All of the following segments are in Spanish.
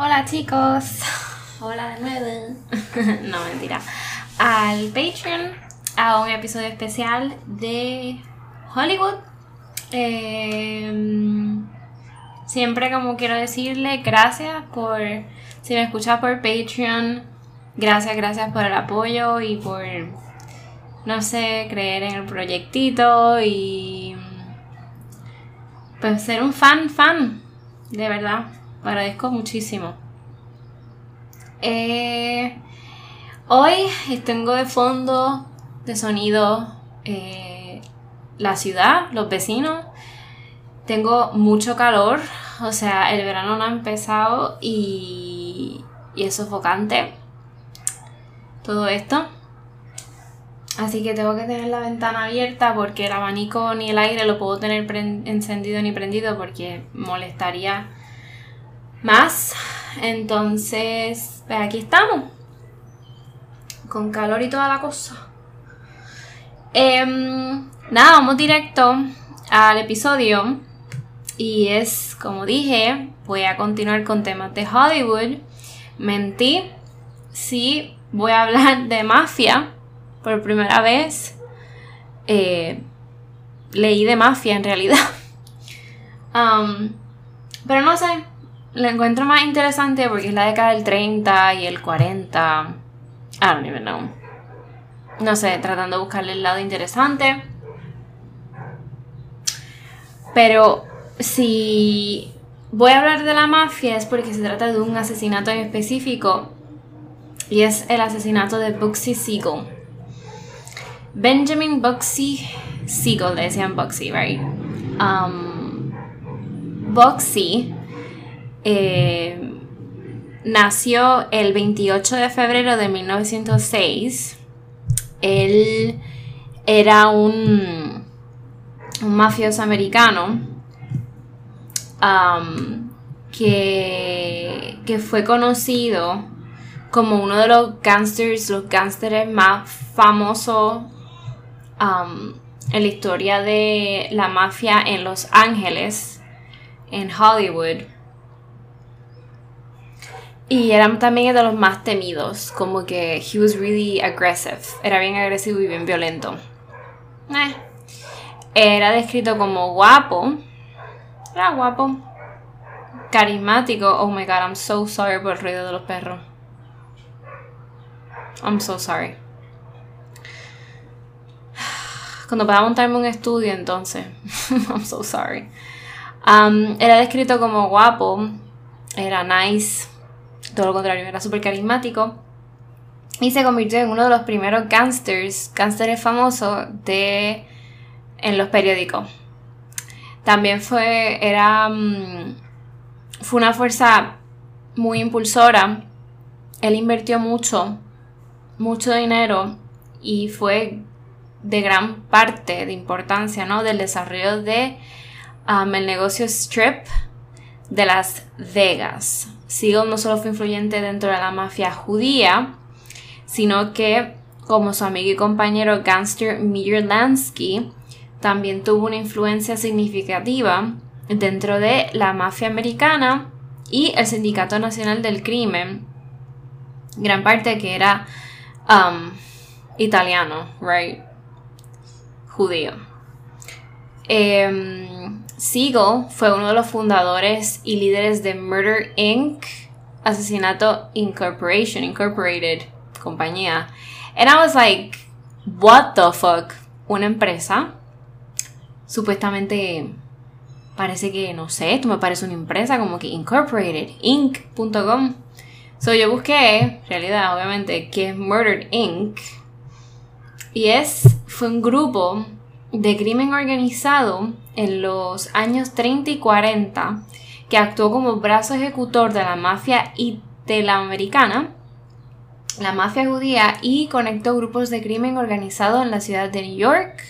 Hola chicos, hola de nuevo. no, mentira. Al Patreon, a un episodio especial de Hollywood. Em, siempre como quiero decirle gracias por, si me escuchas por Patreon, gracias, gracias por el apoyo y por, no sé, creer en el proyectito y pues ser un fan, fan, de verdad agradezco muchísimo. Eh, hoy tengo de fondo de sonido eh, la ciudad, los vecinos. Tengo mucho calor, o sea, el verano no ha empezado y, y es sofocante todo esto. Así que tengo que tener la ventana abierta porque el abanico ni el aire lo puedo tener encendido ni prendido porque molestaría más. Entonces, pues aquí estamos. Con calor y toda la cosa. Em, nada, vamos directo al episodio. Y es, como dije, voy a continuar con temas de Hollywood. Mentí. Sí, voy a hablar de mafia por primera vez. Eh, leí de mafia en realidad. Pero no sé, la encuentro más interesante porque es la década del 30 y el 40. I don't even know. No sé, tratando de buscarle el lado interesante. Pero si voy a hablar de la mafia es porque se trata de un asesinato en específico y es el asesinato de Bugsy Siegel. Benjamin Bugsy Siegel, le decían Bugsy, right? Um, Bugsy eh, nació el 28 de febrero de 1906. Él era un, un mafioso americano que, que, fue conocido como uno de los gangsters, los gangsters más famosos en la historia de la mafia en Los Ángeles, en Hollywood. Y era también de los más temidos, como que he was really aggressive, era bien agresivo y bien violento. Eh. Era descrito como guapo, era guapo, carismático. Oh my god, I'm so sorry por el ruido de los perros. I'm so sorry. Cuando pueda montarme un estudio, entonces. I'm so sorry. Um, era descrito como guapo, era nice, todo lo contrario, era súper carismático. Y se convirtió en uno de los primeros gangsters, gangsters famosos de, en los periódicos. También fue, era, mm, fue una fuerza muy impulsora. Él invirtió mucho, mucho dinero y fue de gran parte de importancia, ¿no? Del desarrollo de um, negocio strip de Las Vegas. Siegel no solo fue influyente dentro de la mafia judía, sino que como su amigo y compañero gangster Meyer Lansky, también tuvo una influencia significativa dentro de la mafia americana y el Sindicato Nacional del Crimen, gran parte que era um, italiano, right? Judío. Em, Siegel fue uno de los fundadores y líderes de Murder Inc., Asesinato Incorporation, Incorporated, compañía. And I was like, what the fuck? Una empresa. Supuestamente parece que, no sé, esto me parece una empresa como que Incorporated, Inc.com. So yo busqué, realidad, obviamente, que es Murder Inc. Y es, fue un grupo de crimen organizado en los años 30 y 40 que actuó como brazo ejecutor de la mafia italoamericana, la mafia judía y conectó grupos de crimen organizado en la ciudad de New York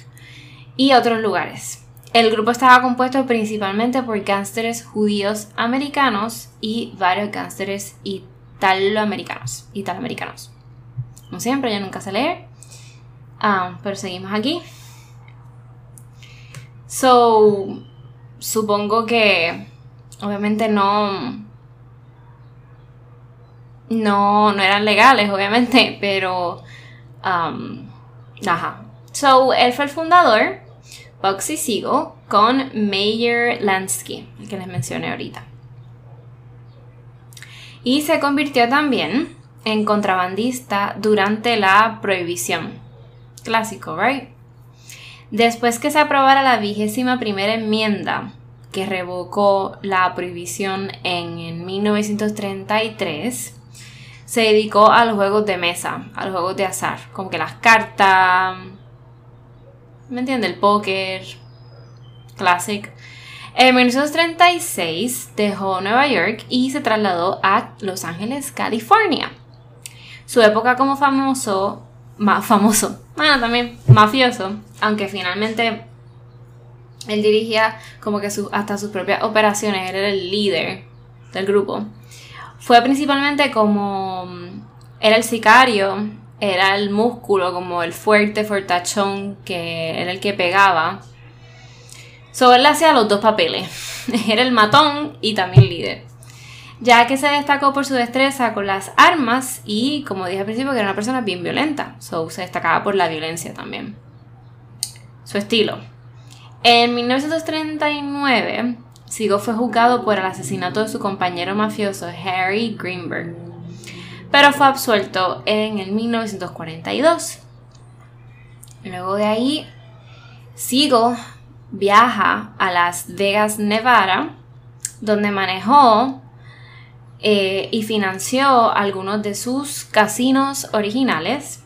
y otros lugares. El grupo estaba compuesto principalmente por gánsteres judíos americanos y varios gánsteres italoamericanos. Italoamericanos. Como siempre, yo nunca sé leer. Ah, pero seguimos aquí. So, supongo que obviamente no no, no eran legales, obviamente, pero... Um, ajá. So, él fue el fundador, Bugsy Siegel, con Mayer Lansky, que les mencioné ahorita. Y se convirtió también en contrabandista durante la prohibición. Clásico, ¿right? Después que se aprobara la vigésima primera enmienda que revocó la prohibición en, en 1933, se dedicó a los juegos de mesa, a los juegos de azar, como que las cartas, ¿me entiende? El póker, classic. En 1936 dejó Nueva York y se trasladó a Los Ángeles, California. Su época como famoso, más famoso, bueno, también mafioso, aunque finalmente él dirigía como que hasta sus propias operaciones, él era el líder del grupo. Fue principalmente como era el sicario, era el músculo, como el fuerte, fortachón, que era el que pegaba. So él hacía los dos papeles. era el matón y también líder ya que se destacó por su destreza con las armas y, como dije al principio, que era una persona bien violenta. So, se destacaba por la violencia también. Su estilo. En 1939, Sigo fue juzgado por el asesinato de su compañero mafioso Harry Greenberg, pero fue absuelto en el 1942. Luego de ahí, Sigo viaja a Las Vegas, Nevada, donde manejó eh, y financió algunos de sus casinos originales.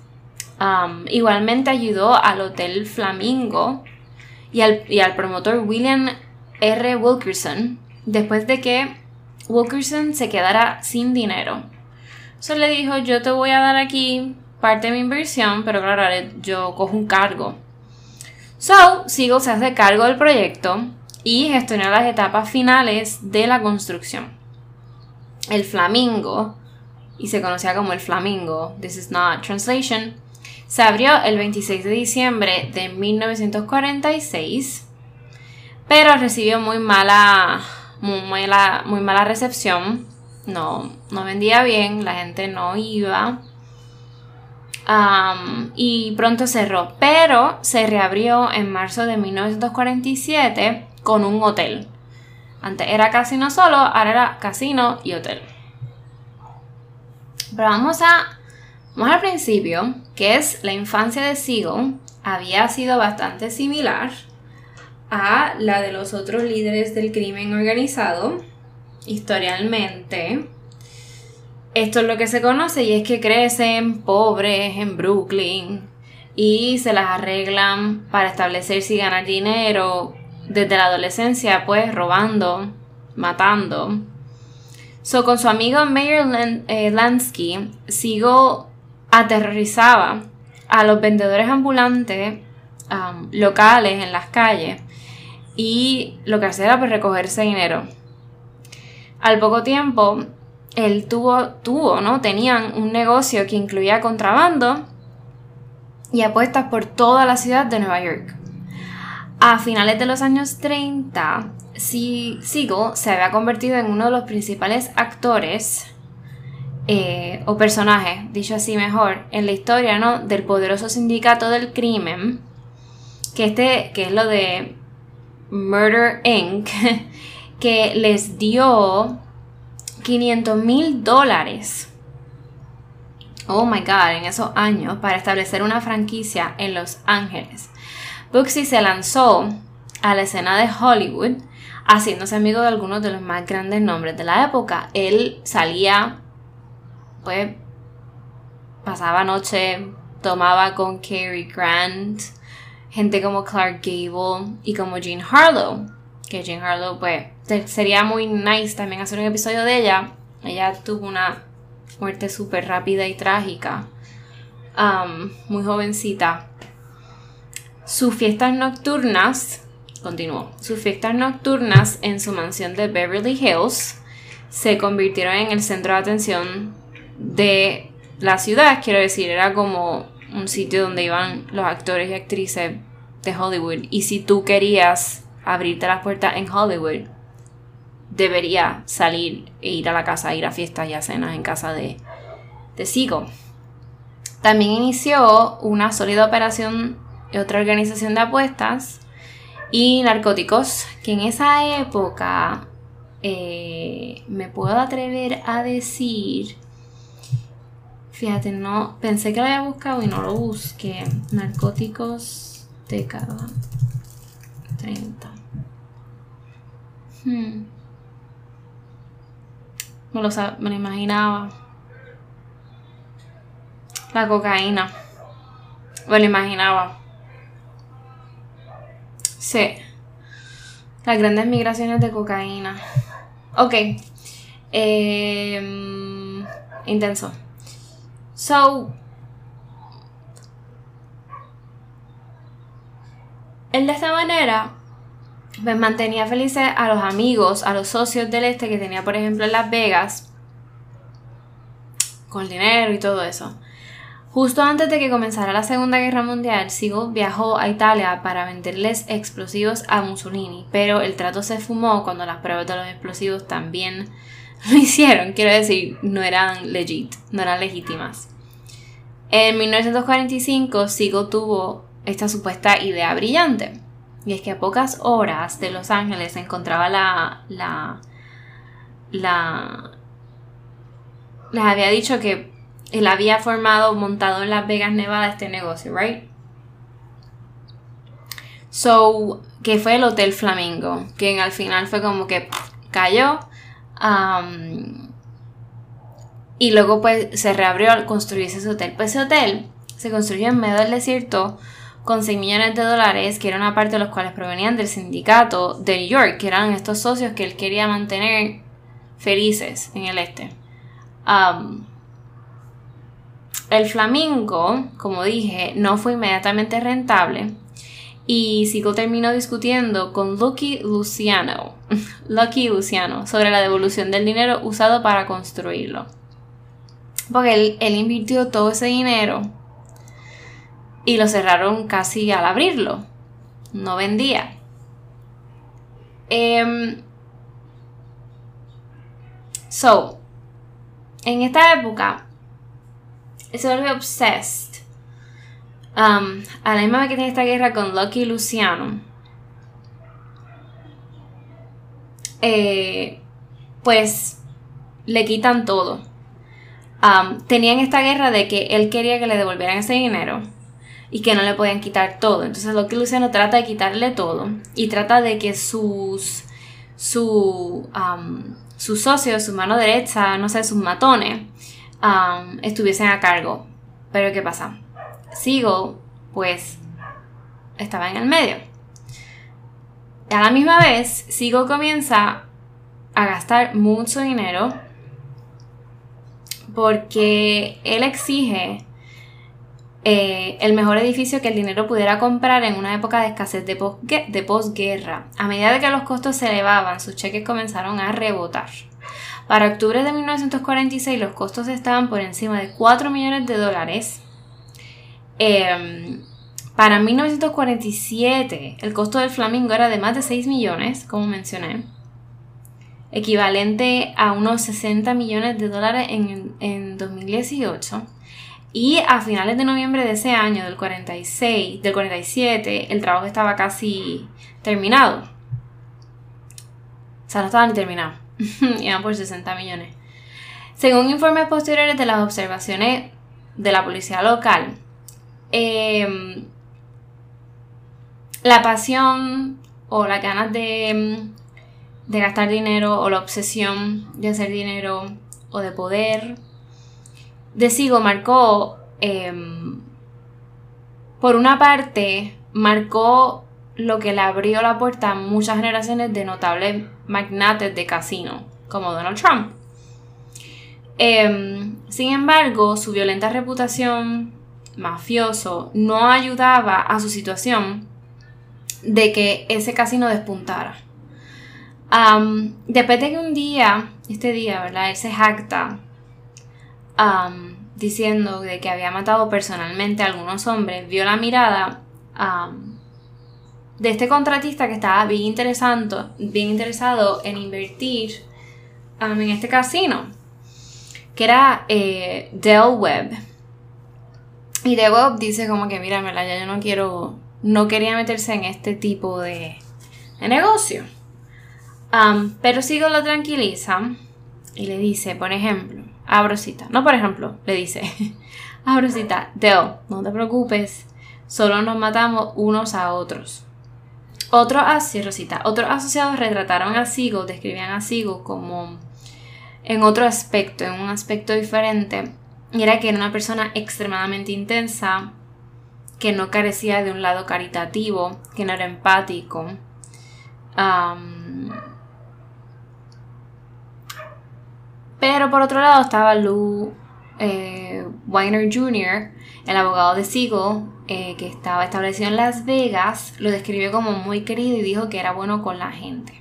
Igualmente ayudó al Hotel Flamingo y al, y al, promotor William R. Wilkerson después de que Wilkerson se quedara sin dinero. So le dijo, yo te voy a dar aquí parte de mi inversión, pero claro, yo cojo un cargo. So, Siegel se hace cargo del proyecto y gestionó las etapas finales de la construcción el flamingo, y se conocía como el flamingo, this is not translation, se abrió el 26 de diciembre de 1946, pero recibió muy mala, muy mala, muy mala recepción, no, no vendía bien, la gente no iba. y pronto cerró, pero se reabrió en marzo de 1947 con un hotel. Antes era casino solo, ahora era casino y hotel. Pero vamos a. Vamos al principio, que es la infancia de Siegel había sido bastante similar a la de los otros líderes del crimen organizado, historialmente. Esto es lo que se conoce y es que crecen pobres en Brooklyn y se las arreglan para establecerse y ganar dinero desde la adolescencia, pues robando, matando. So, con su amigo Mayer eh, Lansky, Sigo aterrorizaba a los vendedores ambulantes um, locales en las calles y lo que hacía era pues, recogerse dinero. Al poco tiempo, él tuvo, tuvo, ¿no? Tenían un negocio que incluía contrabando y apuestas por toda la ciudad de Nueva York. A finales de los años 30, Siegel se había convertido en uno de los principales actores eh, o personajes, dicho así mejor, en la historia ¿no? del poderoso sindicato del crimen, que, este, que es lo de Murder Inc., que les dio 500 mil dólares. Oh my god, en esos años para establecer una franquicia en Los Ángeles. Bugsy se lanzó a la escena de Hollywood haciéndose amigo de algunos de los más grandes nombres de la época. Él salía, pues, pasaba noche, tomaba con Cary Grant, gente como Clark Gable y como Jean Harlow. Que Jean Harlow, pues, sería muy nice también hacer un episodio de ella. Ella tuvo una muerte súper rápida y trágica. Um, muy jovencita. Sus fiestas nocturnas, continuó, sus fiestas nocturnas en su mansión de Beverly Hills se convirtieron en el centro de atención de la ciudad, quiero decir, era como un sitio donde iban los actores y actrices de Hollywood. Y si tú querías abrirte las puertas en Hollywood, debería salir e ir a la casa, ir a fiestas y a cenas en casa de, de Sigo. También inició una sólida operación otra organización de apuestas y narcóticos que en esa época eh, me puedo atrever a decir fíjate no pensé que lo había buscado y no lo busqué narcóticos década 30 hmm. me, lo, me lo imaginaba. La cocaína. Me lo imaginaba sí las grandes migraciones de cocaína Ok. Em, intenso. So. Él de esta manera pues mantenía felices a los amigos, a los socios del este que tenía, por ejemplo, en Las Vegas, con dinero y todo eso. Justo antes de que comenzara la Segunda Guerra Mundial, Sigo viajó a Italia para venderles explosivos a Mussolini, pero el trato se fumó cuando las pruebas de los explosivos también lo hicieron. Quiero decir, no eran legit, no eran legítimas. En 1945, Sigo tuvo esta supuesta idea brillante. Y es que a pocas horas de Los Ángeles se encontraba la. la. la. les había dicho que él había formado, montado en Las Vegas, Nevada, este negocio, right? So, que fue el Hotel Flamingo, que al final fue como que cayó. Um, y luego pues se reabrió al construirse ese hotel. Pues ese hotel se construyó en medio del desierto con 6 millones de dólares, que era una parte de los cuales provenían del sindicato de New York, que eran estos socios que él quería mantener felices en el este. Um, el Flamingo, como dije, no fue inmediatamente rentable y Sigo terminó discutiendo con Lucky Luciano, Lucky Luciano sobre la devolución del dinero usado para construirlo. Porque él, invirtió todo ese dinero y lo cerraron casi al abrirlo. No vendía. Um, so, en esta época, se vuelve obsessed. Um, a la misma vez que tiene esta guerra con Lucky y Luciano. Eh, pues le quitan todo. Um, tenían esta guerra de que él quería que le devolvieran ese dinero y que no le podían quitar todo. Entonces Lucky Luciano trata de quitarle todo y trata de que sus su, um, sus socios, su mano derecha, no sé, sus matones, estuviesen a cargo. Pero ¿qué pasa? Sigo, pues, estaba en el medio. A la misma vez, Sigo comienza a gastar mucho dinero porque él exige eh, el mejor edificio que el dinero pudiera comprar en una época de escasez de posguerra. A medida de que los costos se elevaban, sus cheques comenzaron a rebotar. Para octubre de 1946 los costos estaban por encima de 4 millones de dólares. Em, para 1947 el costo del Flamingo era de más de 6 millones, como mencioné, equivalente a unos 60 millones de dólares en, en 2018. Y a finales de noviembre de ese año, del 46, del 47, el trabajo estaba casi terminado. O sea, no estaba ni terminado. iban por 60 millones. Según informes posteriores de las observaciones de la policía local, em, la pasión o las ganas de, de gastar dinero o la obsesión de hacer dinero o de poder de Sigo marcó, em, por una parte, marcó lo que le abrió la puerta a muchas generaciones de notables magnates de casino, como Donald Trump. Em, sin embargo, su violenta reputación mafioso no ayudaba a su situación de que ese casino despuntara. después de que un día, este día, ¿verdad? Él se jacta diciendo de que había matado personalmente a algunos hombres, vio la mirada de este contratista que estaba bien, interesado, bien interesado en invertir um, en este casino. que era eh, Dell Web. Y Dell Web dice como que, mira, ya yo no quiero, no quería meterse en este tipo de, de negocio. Um, pero Sigo lo tranquiliza y le dice, por ejemplo, a Brosita, no por ejemplo, le dice a Brosita, Dell, no te preocupes, solo nos matamos unos a otros. Otros, Rosita, otros asociados retrataron a Sigo, describían a Sigo como en otro aspecto, en un aspecto diferente, y era que era una persona extremadamente intensa, que no carecía de un lado caritativo, que no era empático. pero por otro lado estaba Lou eh, Weiner Jr., el abogado de Siegel, eh, que estaba establecido en Las Vegas, lo describió como muy querido y dijo que era bueno con la gente.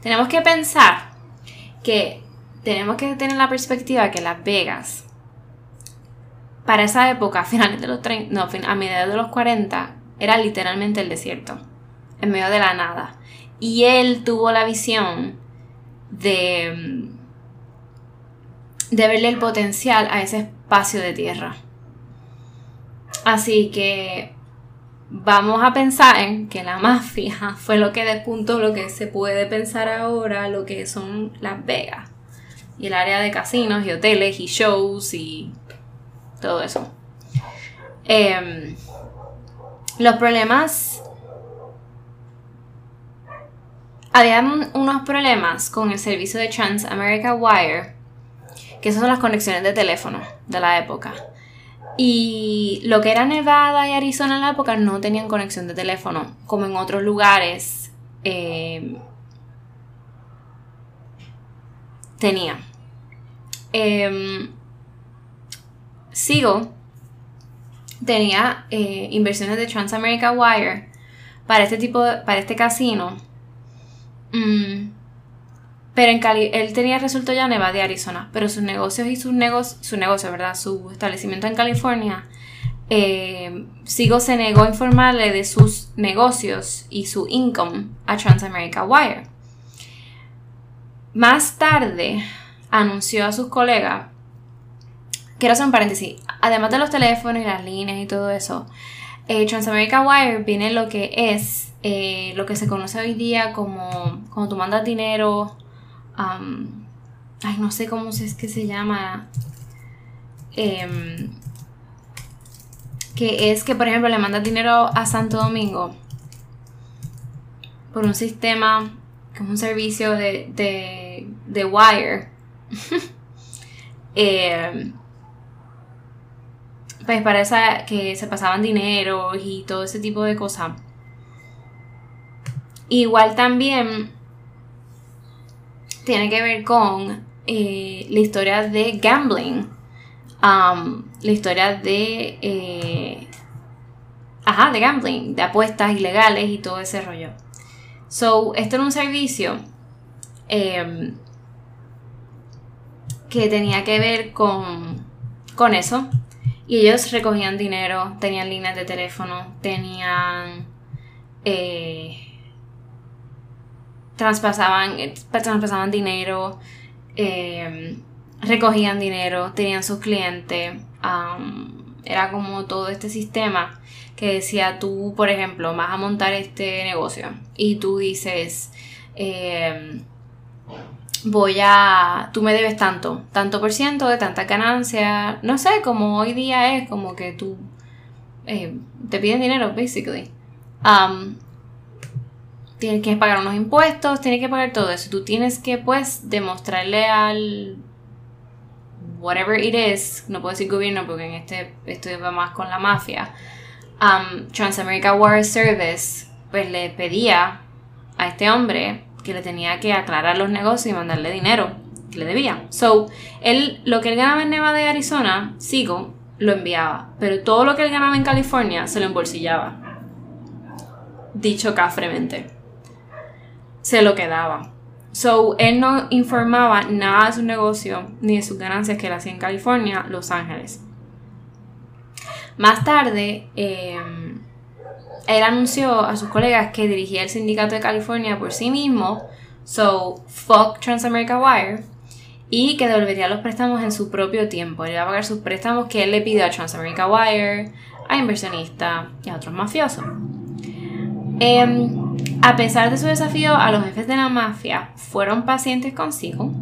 Tenemos que pensar que tenemos que tener la perspectiva que Las Vegas, para esa época, a finales de los 30, no, a mediados de los 40, era literalmente el desierto, en medio de la nada. Y él tuvo la visión de, de verle el potencial a ese espacio de tierra. Así que vamos a pensar en que la mafia fue lo que despuntó lo que se puede pensar ahora, lo que son Las Vegas y el área de casinos y hoteles y shows y todo eso. Em, los problemas... Había unos problemas con el servicio de Trans America Wire, que esas son las conexiones de teléfono de la época. Y lo que era Nevada y Arizona en la época no tenían conexión de teléfono, como en otros lugares em, tenía. Eh, Sigo tenía eh, inversiones de Transamerica Wire para este tipo para este casino. Mm, pero en Cali él tenía resuelto ya Nevada de Arizona, pero sus negocios y sus negocios, su negocio, ¿verdad? Su establecimiento en California, eh, Sigo se negó a informarle de sus negocios y su income a Transamerica Wire. Más tarde, anunció a sus colegas, quiero hacer un paréntesis, además de los teléfonos y las líneas y todo eso, eh, Transamerica Wire viene lo que es eh, lo que se conoce hoy día como cuando tú mandas dinero, ay, no sé cómo es que se llama, em, que es que por ejemplo le mandas dinero a Santo Domingo por un sistema, que es un servicio de, de, wire Eh, pues parece que se pasaban dinero y todo ese tipo de cosas. Igual también tiene que ver con eh, la historia de gambling. Um, la historia de. Eh, ajá, de gambling, de apuestas ilegales y todo ese rollo. So, esto era un servicio que tenía que ver con, con eso. Y ellos recogían dinero, tenían líneas de teléfono, tenían... Eh, traspasaban, traspasaban dinero, eh, recogían dinero, tenían sus clientes. era como todo este sistema que decía tú, por ejemplo, vas a montar este negocio y tú dices... Eh, voy a, tú me debes tanto, tanto por ciento de tanta ganancia, no sé, como hoy día es como que tú eh, te piden dinero, basically. Tienes que pagar unos impuestos, tienes que pagar todo eso. Tú tienes que, pues, demostrarle al whatever it is, no puedo decir gobierno porque en este esto va más con la mafia. Um, Transamerica War Service, pues le pedía a este hombre que le tenía que aclarar los negocios y mandarle dinero que le debían. So, él, lo que él ganaba en Nevada de Arizona, sigo, lo enviaba. Pero todo lo que él ganaba en California se lo embolsillaba. Dicho cafremente. Se lo quedaba. So, él no informaba nada de su negocio ni de sus ganancias que él hacía en California, Los Ángeles. Más tarde, eh, él anunció a sus colegas que dirigía el sindicato de California por sí mismo, so fuck Transamerica Wire, y que devolvería los préstamos en su propio tiempo. Él iba a pagar sus préstamos que él le pidió a Transamerica Wire, a inversionistas y a otros mafiosos. Em, a pesar de su desafío, a los jefes de la mafia fueron pacientes consigo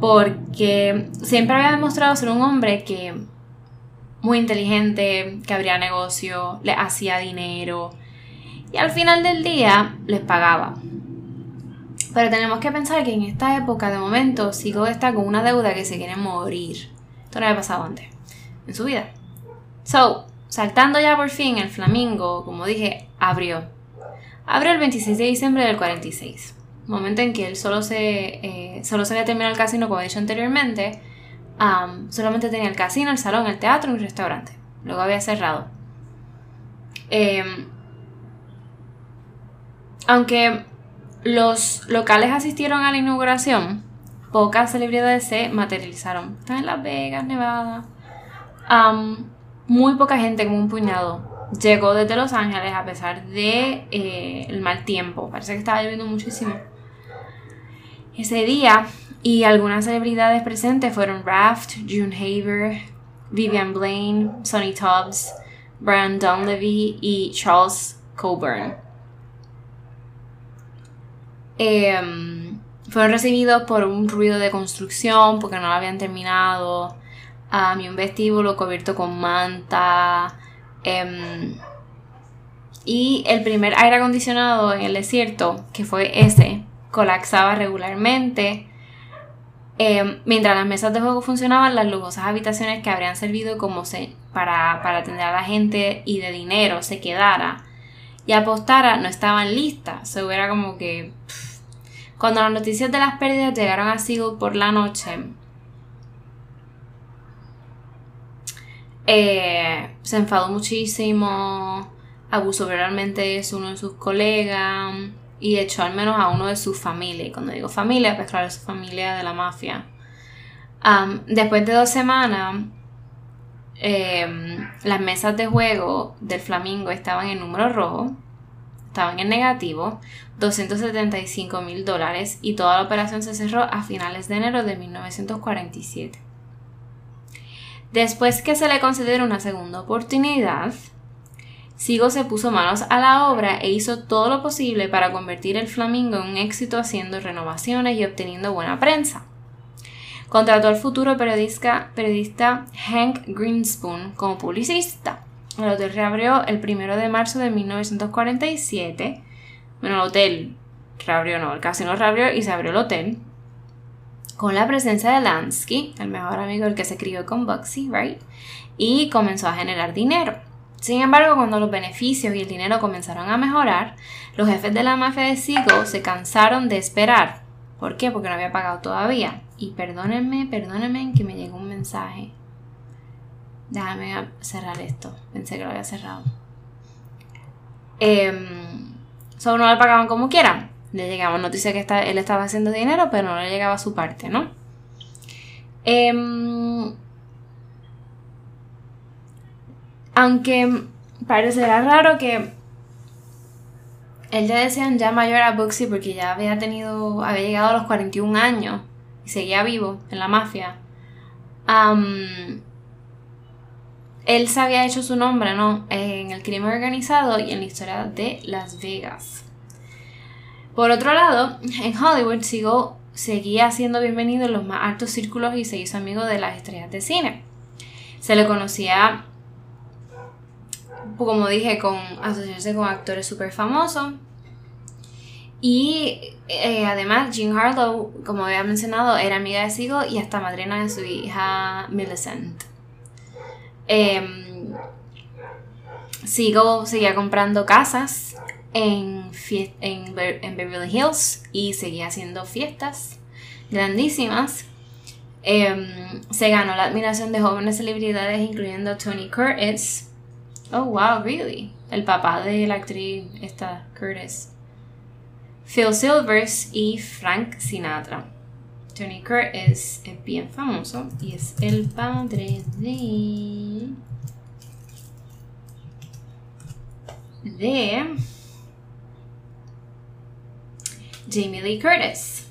porque siempre había demostrado ser un hombre que muy inteligente, que abría negocio, le hacía dinero y al final del día les pagaba. Pero tenemos que pensar que en esta época de momento Sigo está con una deuda que se quiere morir. Esto no había pasado antes en su vida. So, saltando ya por fin el Flamingo, como dije, abrió. Abrió el 26 de diciembre del 46. Momento en que él solo se, eh, solo se había terminado el casino, como he dicho anteriormente. solamente tenía el casino, el salón, el teatro y el restaurante. Luego había cerrado. Em, aunque los locales asistieron a la inauguración, pocas celebridades se materializaron. Están en Las Vegas, Nevada. muy poca gente, como un puñado, llegó desde Los Ángeles a pesar de eh, el mal tiempo. Parece que estaba lloviendo muchísimo. Ese día, y algunas celebridades presentes fueron Raft, June Haver, Vivian Blaine, Sonny Tubbs, Brian Dunleavy y Charles Coburn. Em, fueron recibidos por un ruido de construcción porque no lo habían terminado. Y un vestíbulo cubierto con manta. Em, y el primer aire acondicionado en el desierto, que fue ese, colapsaba regularmente. Em, mientras las mesas de juego funcionaban, las lujosas habitaciones que habrían servido como se, para, para atender a la gente y de dinero se quedara y apostara no estaban listas. Se hubiera como que. Cuando las noticias de las pérdidas llegaron a Siegel por la noche, eh, se enfadó muchísimo, abusó verbalmente de uno de sus colegas y echó al menos a uno de sus familia. Y cuando digo familia, pues claro, su familia de la mafia. después de dos semanas, em, las mesas de juego del Flamingo estaban en número rojo estaban en negativo, 275 mil dólares y toda la operación se cerró a finales de enero de 1947. Después que se le concediera una segunda oportunidad, Sigo se puso manos a la obra e hizo todo lo posible para convertir el Flamingo en un éxito haciendo renovaciones y obteniendo buena prensa. Contrató al futuro periodista, periodista Hank Greenspoon como publicista el hotel reabrió el 1 de marzo de 1947. Bueno, el hotel reabrió, no, el casino reabrió y se abrió el hotel. Con la presencia de Lansky, el mejor amigo del que se crió con Bugsy, right? Y comenzó a generar dinero. Sin embargo, cuando los beneficios y el dinero comenzaron a mejorar, los jefes de la mafia de Sigo se cansaron de esperar. ¿Por qué? Porque no había pagado todavía. Y perdónenme, perdónenme que me llegó un mensaje Déjame cerrar esto. Pensé que lo había cerrado. Eh, solo no le pagaban como quieran. Le llegaba noticia que él estaba haciendo dinero, pero no le llegaba su parte, ¿no? Em, aunque parecerá raro que él ya decían ya mayor a Bugsy porque ya había tenido, había llegado a los 41 años y seguía vivo en la mafia. Él se había hecho su nombre, ¿no? En el crimen organizado y en la historia de Las Vegas. Por otro lado, en Hollywood sigo, seguía siendo bienvenido en los más altos círculos y se hizo amigo de las estrellas de cine. Se le conocía, como dije, con asociarse con actores súper famosos. Y eh, además, Jean Harlow, como había mencionado, era amiga de Sigo y hasta madrina de su hija Millicent. Em, sigo, seguía comprando casas en, en, Beverly Hills y seguía haciendo fiestas grandísimas. Em, se ganó la admiración de jóvenes celebridades, incluyendo Tony Curtis. Oh, wow, really? El papá de la actriz, esta Curtis. Phil Silvers y Frank Sinatra. Tony Curtis es bien famoso y es el padre de. de. Jamie Lee Curtis.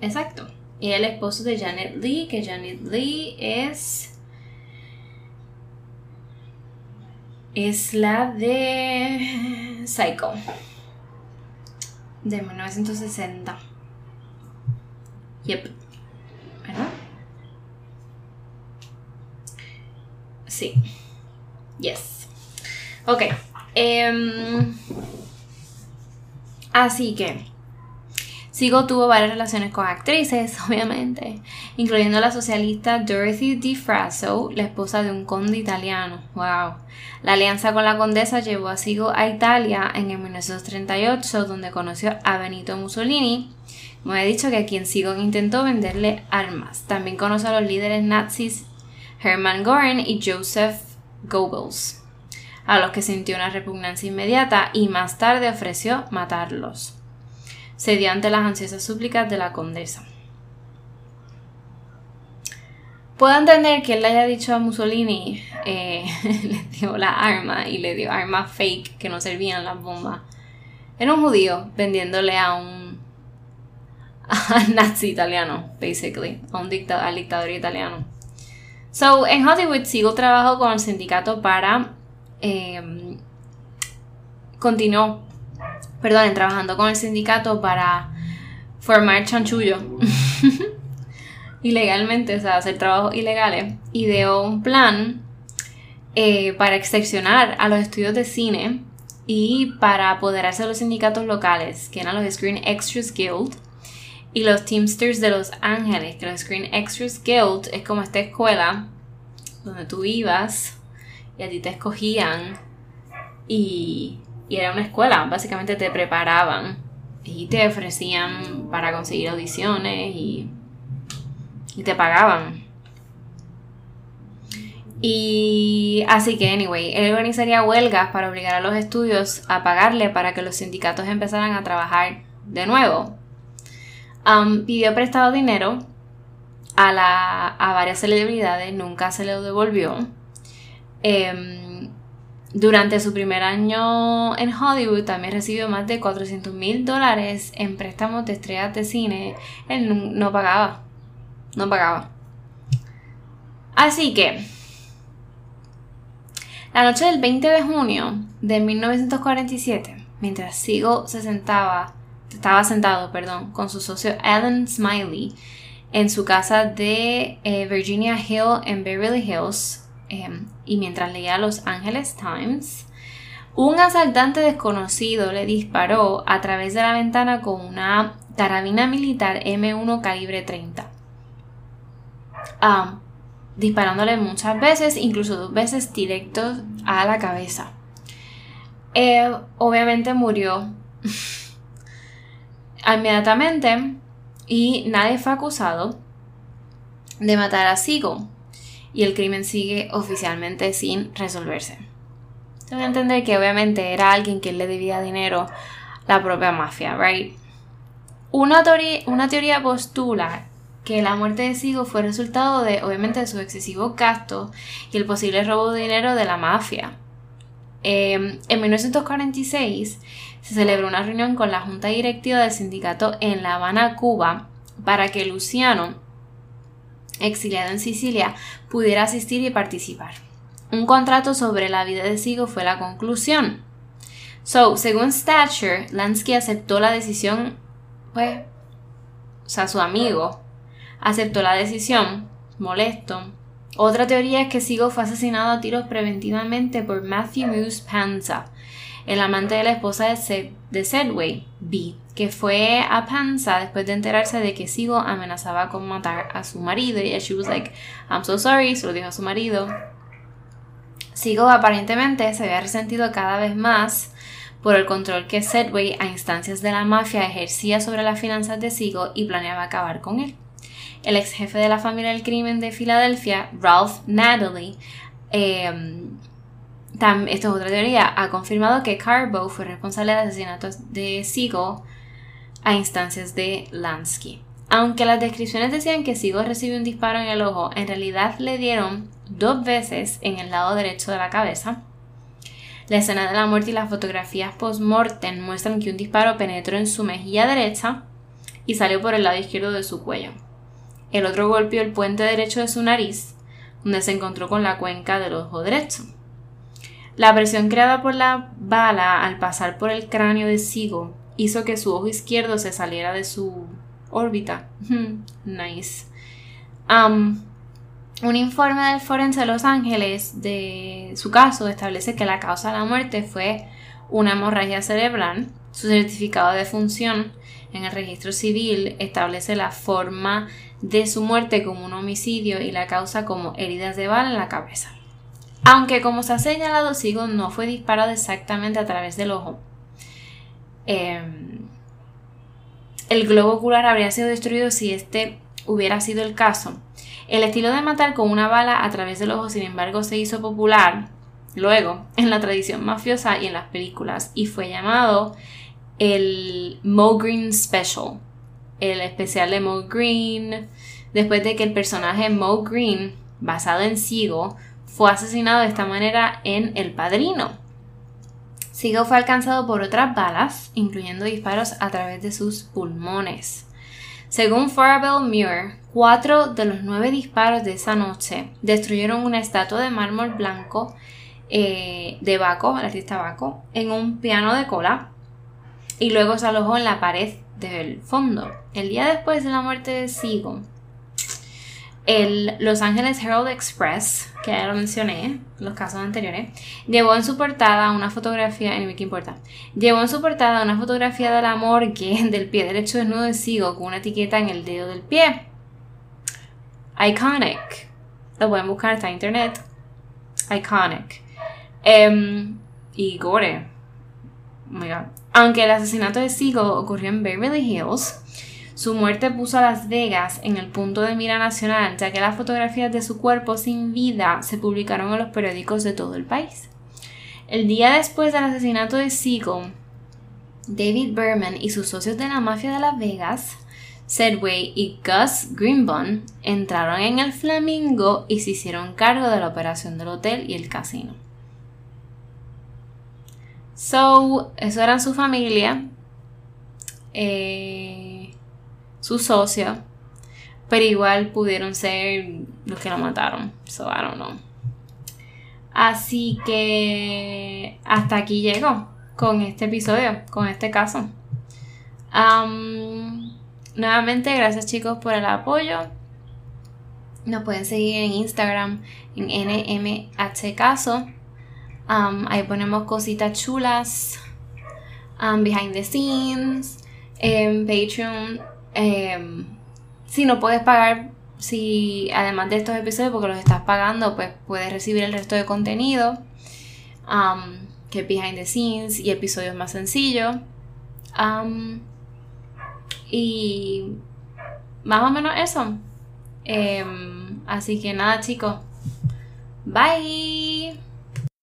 Exacto. y el esposo de Janet Lee, que Janet Lee es... Es la de Psycho, de 1960. Yep. ¿Verdad? Sí. Yes. Ok. Em, así que Sigo tuvo varias relaciones con actrices, obviamente, incluyendo la socialista Dorothy DiFrasso, la esposa de un conde italiano. ¡Wow! La alianza con la condesa llevó a Sigo a Italia en el 1938, donde conoció a Benito Mussolini. Como he dicho, que a quien Sigo intentó venderle armas. También conoció a los líderes nazis Hermann Göring y Joseph Goebbels, a los que sintió una repugnancia inmediata y más tarde ofreció matarlos cedió ante las ansiosas súplicas de la condesa. Puedo entender que él le haya dicho a Mussolini, eh, le dio la arma y le dio armas fake que no servían las bombas. Era un judío vendiéndole a un nazi italiano, basically, a un al dictador italiano. So, en Hollywood sigo trabajo con el sindicato para eh, continuó perdonen, trabajando con el sindicato para formar chanchullo. Ilegalmente, o sea, hacer trabajos ilegales, ideó un plan eh, para excepcionar a los estudios de cine y para apoderarse de los sindicatos locales, que eran los Screen Extras Guild y los Teamsters de Los Ángeles, que los Screen Extras Guild es como esta escuela donde tú ibas y a ti te escogían y y era una escuela, básicamente te preparaban y te ofrecían para conseguir audiciones y, y te pagaban. Y así que, anyway, él organizaría huelgas para obligar a los estudios a pagarle para que los sindicatos empezaran a trabajar de nuevo. Um, pidió prestado dinero a, la, a varias celebridades, nunca se lo devolvió. Em, durante su primer año en Hollywood también recibió más de 400 mil dólares en préstamos de estrellas de cine. Él no pagaba. No pagaba. Así que, la noche del 20 de junio de 1947, mientras Siegel se sentaba, estaba sentado, perdón, con su socio Alan Smiley en su casa de eh, Virginia Hill en Beverly Hills, Em, y mientras leía Los Angeles Times, un asaltante desconocido le disparó a través de la ventana con una carabina militar M1 calibre 30. disparándole muchas veces, incluso dos veces directos a la cabeza. Eh, obviamente murió inmediatamente y nadie fue acusado de matar a Sigo y el crimen sigue oficialmente sin resolverse. Tengo que entender que obviamente era alguien que le debía dinero a la propia mafia, ¿right? Una, teoría, postula que la muerte de Sigo fue resultado de, obviamente, de su excesivo gasto y el posible robo de dinero de la mafia. Em, en 1946 se celebró una reunión con la junta directiva del sindicato en La Habana, Cuba, para que Luciano exiliado en Sicilia, pudiera asistir y participar. Un contrato sobre la vida de Sigo fue la conclusión. So, según Stature, Lansky aceptó la decisión, pues, o sea, su amigo aceptó la decisión, molesto. Otra teoría es que Sigo fue asesinado a tiros preventivamente por Matthew Moose Panza, el amante de la esposa de, Sedway, B, que fue a Panza después de enterarse de que Sigo amenazaba con matar a su marido y she was like, I'm so sorry, se lo dijo a su marido. Sigo aparentemente se había resentido cada vez más por el control que Sedway a instancias de la mafia ejercía sobre las finanzas de Sigo y planeaba acabar con él. El ex jefe de la familia del crimen de Filadelfia, Ralph Natalie, em, esto es otra teoría, ha confirmado que Carbo fue responsable de asesinatos de Sigo a instancias de Lansky. Aunque las descripciones decían que Sigo recibió un disparo en el ojo, en realidad le dieron dos veces en el lado derecho de la cabeza. La escena de la muerte y las fotografías post-mortem muestran que un disparo penetró en su mejilla derecha y salió por el lado izquierdo de su cuello. El otro golpeó el puente derecho de su nariz, donde se encontró con la cuenca del ojo derecho. La presión creada por la bala al pasar por el cráneo de Sigo hizo que su ojo izquierdo se saliera de su órbita. nice. Un informe del forense de Los Ángeles de su caso establece que la causa de la muerte fue una hemorragia cerebral. Su certificado de función en el registro civil establece la forma de su muerte como un homicidio y la causa como heridas de bala en la cabeza. Aunque como se ha señalado, Sigo no fue disparado exactamente a través del ojo. Em, el globo ocular habría sido destruido si este hubiera sido el caso. El estilo de matar con una bala a través del ojo, sin embargo, se hizo popular luego en la tradición mafiosa y en las películas y fue llamado el Mo Green Special, el especial de Mo Green, después de que el personaje Mo Green, basado en Sigo, fue asesinado de esta manera en El Padrino. Sigo fue alcanzado por otras balas, incluyendo disparos a través de sus pulmones. Según Farabelle Muir, cuatro de los nueve disparos de esa noche destruyeron una estatua de mármol blanco eh, de Baco, el artista Baco, en un piano de cola y luego se alojó en la pared del fondo. El día después de la muerte de Sigo, el Los Angeles Herald Express, que ya lo mencioné, los casos anteriores, llevó en su portada una fotografía, en qué importa, llevó en su portada una fotografía de la morgue del pie derecho desnudo de Sigo con una etiqueta en el dedo del pie. Iconic. Lo pueden buscar, está internet. Iconic. Em, y gore. Oh Aunque el asesinato de Sigo ocurrió en Beverly Hills, su muerte puso a Las Vegas en el punto de mira nacional, ya que las fotografías de su cuerpo sin vida se publicaron en los periódicos de todo el país. El día después del asesinato de Siegel, David Berman y sus socios de la mafia de Las Vegas, Sedway y Gus Greenbun, entraron en el Flamingo y se hicieron cargo de la operación del hotel y el casino. So, eso era su familia. Eh, su socio, pero igual pudieron ser los que lo mataron. So I don't know. Así que hasta aquí llego con este episodio, con este caso. nuevamente, gracias chicos por el apoyo. Nos pueden seguir en Instagram en NMHCaso. ahí ponemos cositas chulas. behind the scenes. En Patreon Em, si no puedes pagar, si además de estos episodios, porque los estás pagando, pues puedes recibir el resto de contenido, que es behind the scenes y episodios más sencillos. y más o menos eso. Em, así que nada chicos. Bye.